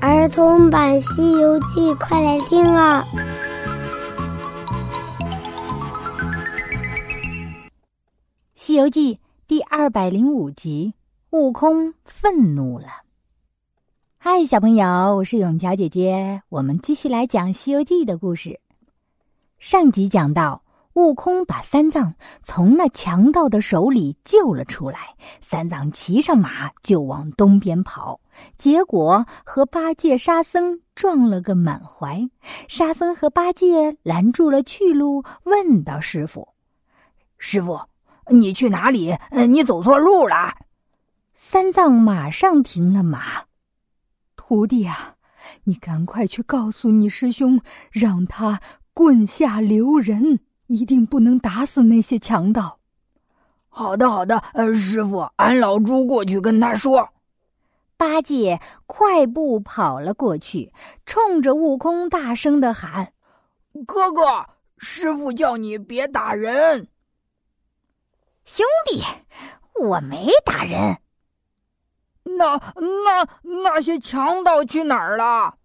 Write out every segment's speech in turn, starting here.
儿童版《西游记》，快来听啊！《西游记》第二百零五集，悟空愤怒了。嗨，小朋友，我是永桥姐姐，我们继续来讲《西游记》的故事。上集讲到。悟空把三藏从那强盗的手里救了出来，三藏骑上马就往东边跑，结果和八戒、沙僧撞了个满怀。沙僧和八戒拦住了去路，问道：“师傅，师傅，你去哪里？你走错路了。”三藏马上停了马，徒弟啊，你赶快去告诉你师兄，让他棍下留人。一定不能打死那些强盗。好的，好的，呃，师傅，俺老猪过去跟他说。八戒快步跑了过去，冲着悟空大声的喊：“哥哥，师傅叫你别打人。”兄弟，我没打人。那那那些强盗去哪儿了？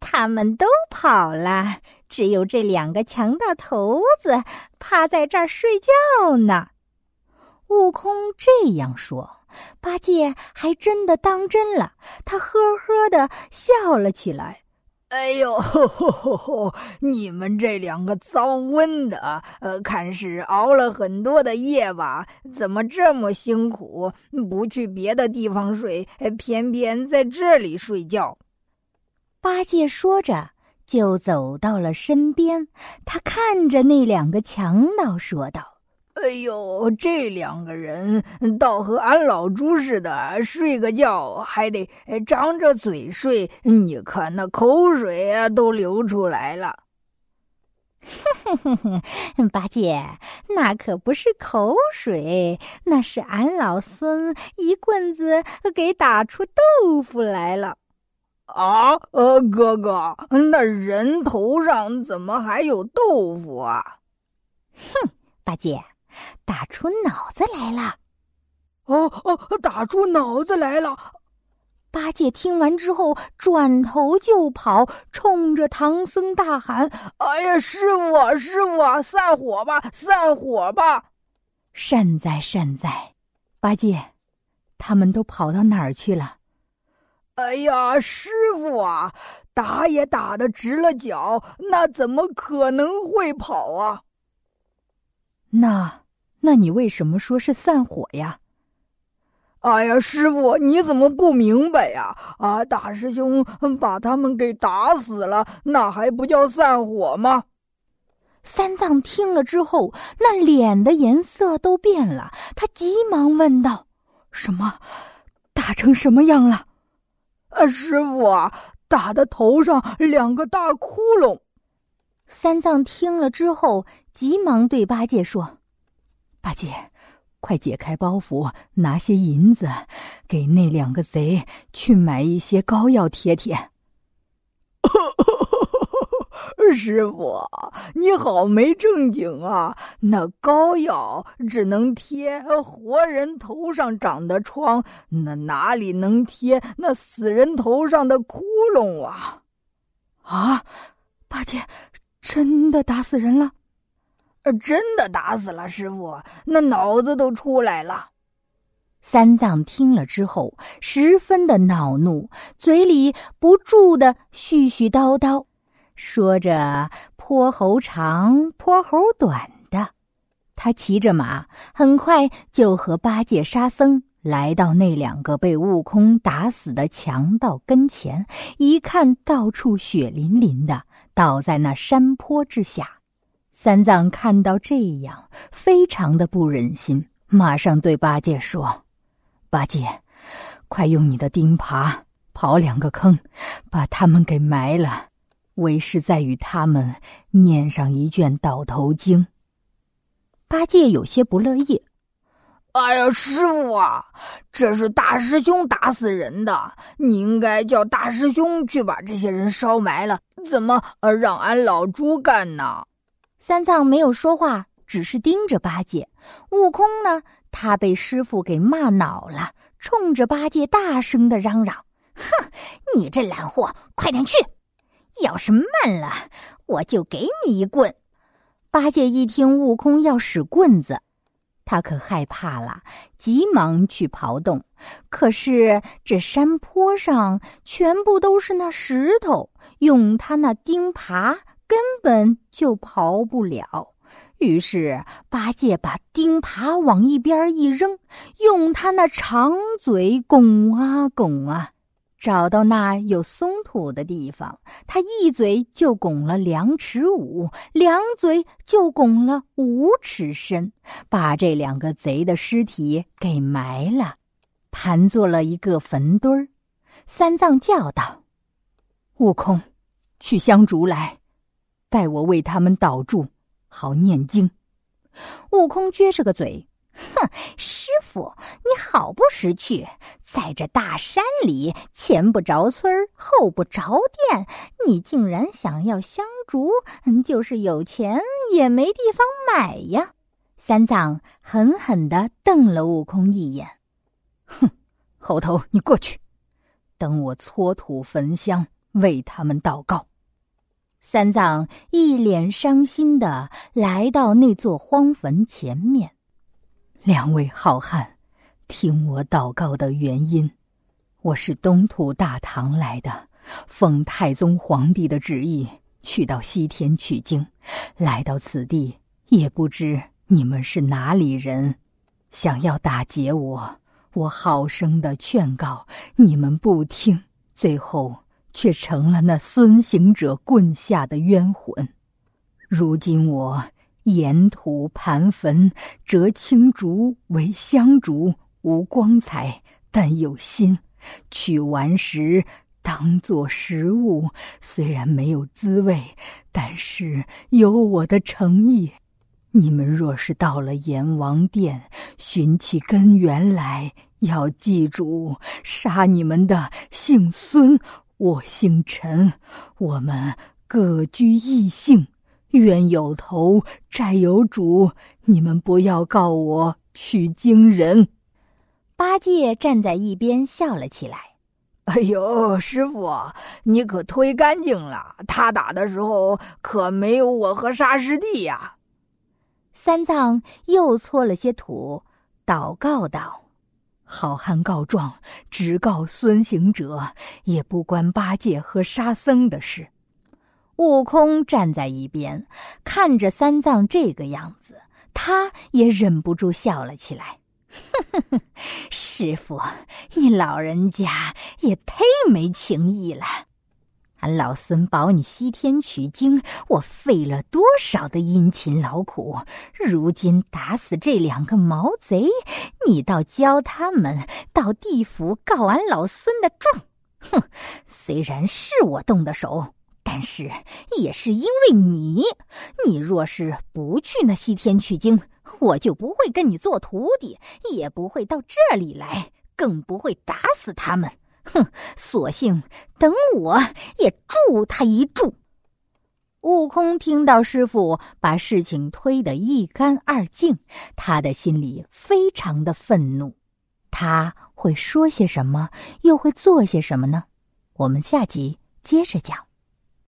他们都跑了。只有这两个强盗头子趴在这儿睡觉呢。悟空这样说，八戒还真的当真了，他呵呵的笑了起来。哎呦，吼吼吼你们这两个遭瘟的，呃，看是熬了很多的夜吧？怎么这么辛苦？不去别的地方睡，偏偏在这里睡觉？八戒说着。就走到了身边，他看着那两个强盗说道：“哎呦，这两个人倒和俺老猪似的，睡个觉还得张着嘴睡。你看那口水啊，都流出来了。”“哼哼哼哼，八戒，那可不是口水，那是俺老孙一棍子给打出豆腐来了。”啊，呃，哥哥，那人头上怎么还有豆腐啊？哼，八戒，打出脑子来了。哦哦，打出脑子来了！八戒听完之后，转头就跑，冲着唐僧大喊：“哎呀，师傅，啊师傅，啊散伙吧，散伙吧！”善哉善哉，八戒，他们都跑到哪儿去了？哎呀，师傅啊，打也打的直了脚，那怎么可能会跑啊？那，那你为什么说是散伙呀？哎呀，师傅，你怎么不明白呀？啊，大师兄把他们给打死了，那还不叫散伙吗？三藏听了之后，那脸的颜色都变了，他急忙问道：“什么？打成什么样了？”啊，师傅啊，打的头上两个大窟窿。三藏听了之后，急忙对八戒说：“八戒，快解开包袱，拿些银子，给那两个贼去买一些膏药贴贴。”师傅，你好没正经啊！那膏药只能贴活人头上长的疮，那哪里能贴那死人头上的窟窿啊？啊，八戒，真的打死人了？呃真的打死了，师傅，那脑子都出来了。三藏听了之后，十分的恼怒，嘴里不住的絮絮叨叨。说着，泼猴长，泼猴短的，他骑着马，很快就和八戒、沙僧来到那两个被悟空打死的强盗跟前。一看到处血淋淋的，倒在那山坡之下。三藏看到这样，非常的不忍心，马上对八戒说：“八戒，快用你的钉耙刨两个坑，把他们给埋了。”为师再与他们念上一卷倒头经。八戒有些不乐意。哎呀，师傅啊，这是大师兄打死人的，你应该叫大师兄去把这些人烧埋了，怎么呃让俺老猪干呢？三藏没有说话，只是盯着八戒。悟空呢，他被师傅给骂恼了，冲着八戒大声的嚷嚷。哼，你这懒货，快点去！要是慢了，我就给你一棍。八戒一听悟空要使棍子，他可害怕了，急忙去刨洞。可是这山坡上全部都是那石头，用他那钉耙根本就刨不了。于是八戒把钉耙往一边一扔，用他那长嘴拱啊拱啊。找到那有松土的地方，他一嘴就拱了两尺五，两嘴就拱了五尺深，把这两个贼的尸体给埋了，盘做了一个坟堆儿。三藏叫道：“悟空，去香烛来，待我为他们祷祝，好念经。”悟空撅着个嘴。哼，师傅，你好不识趣！在这大山里，前不着村后不着店，你竟然想要香烛？就是有钱也没地方买呀！三藏狠狠的瞪了悟空一眼，哼，猴头，你过去，等我搓土焚香，为他们祷告。三藏一脸伤心的来到那座荒坟前面。两位好汉，听我祷告的原因，我是东土大唐来的，奉太宗皇帝的旨意去到西天取经，来到此地也不知你们是哪里人，想要打劫我，我好生的劝告你们不听，最后却成了那孙行者棍下的冤魂，如今我。沿途盘坟，折青竹为香烛，无光彩，但有心。取完时当作食物，虽然没有滋味，但是有我的诚意。你们若是到了阎王殿，寻起根源来，要记住，杀你们的姓孙，我姓陈，我们各居异姓。冤有头，债有主，你们不要告我取经人。八戒站在一边笑了起来。哎呦，师傅，你可忒干净了！他打的时候可没有我和沙师弟呀。三藏又搓了些土，祷告道：“好汉告状，只告孙行者，也不关八戒和沙僧的事。”悟空站在一边，看着三藏这个样子，他也忍不住笑了起来。师傅，你老人家也忒没情义了。俺老孙保你西天取经，我费了多少的殷勤劳苦，如今打死这两个毛贼，你倒教他们到地府告俺老孙的状。哼，虽然是我动的手。但是也是因为你，你若是不去那西天取经，我就不会跟你做徒弟，也不会到这里来，更不会打死他们。哼，索性等我也助他一助。悟空听到师傅把事情推得一干二净，他的心里非常的愤怒。他会说些什么，又会做些什么呢？我们下集接着讲。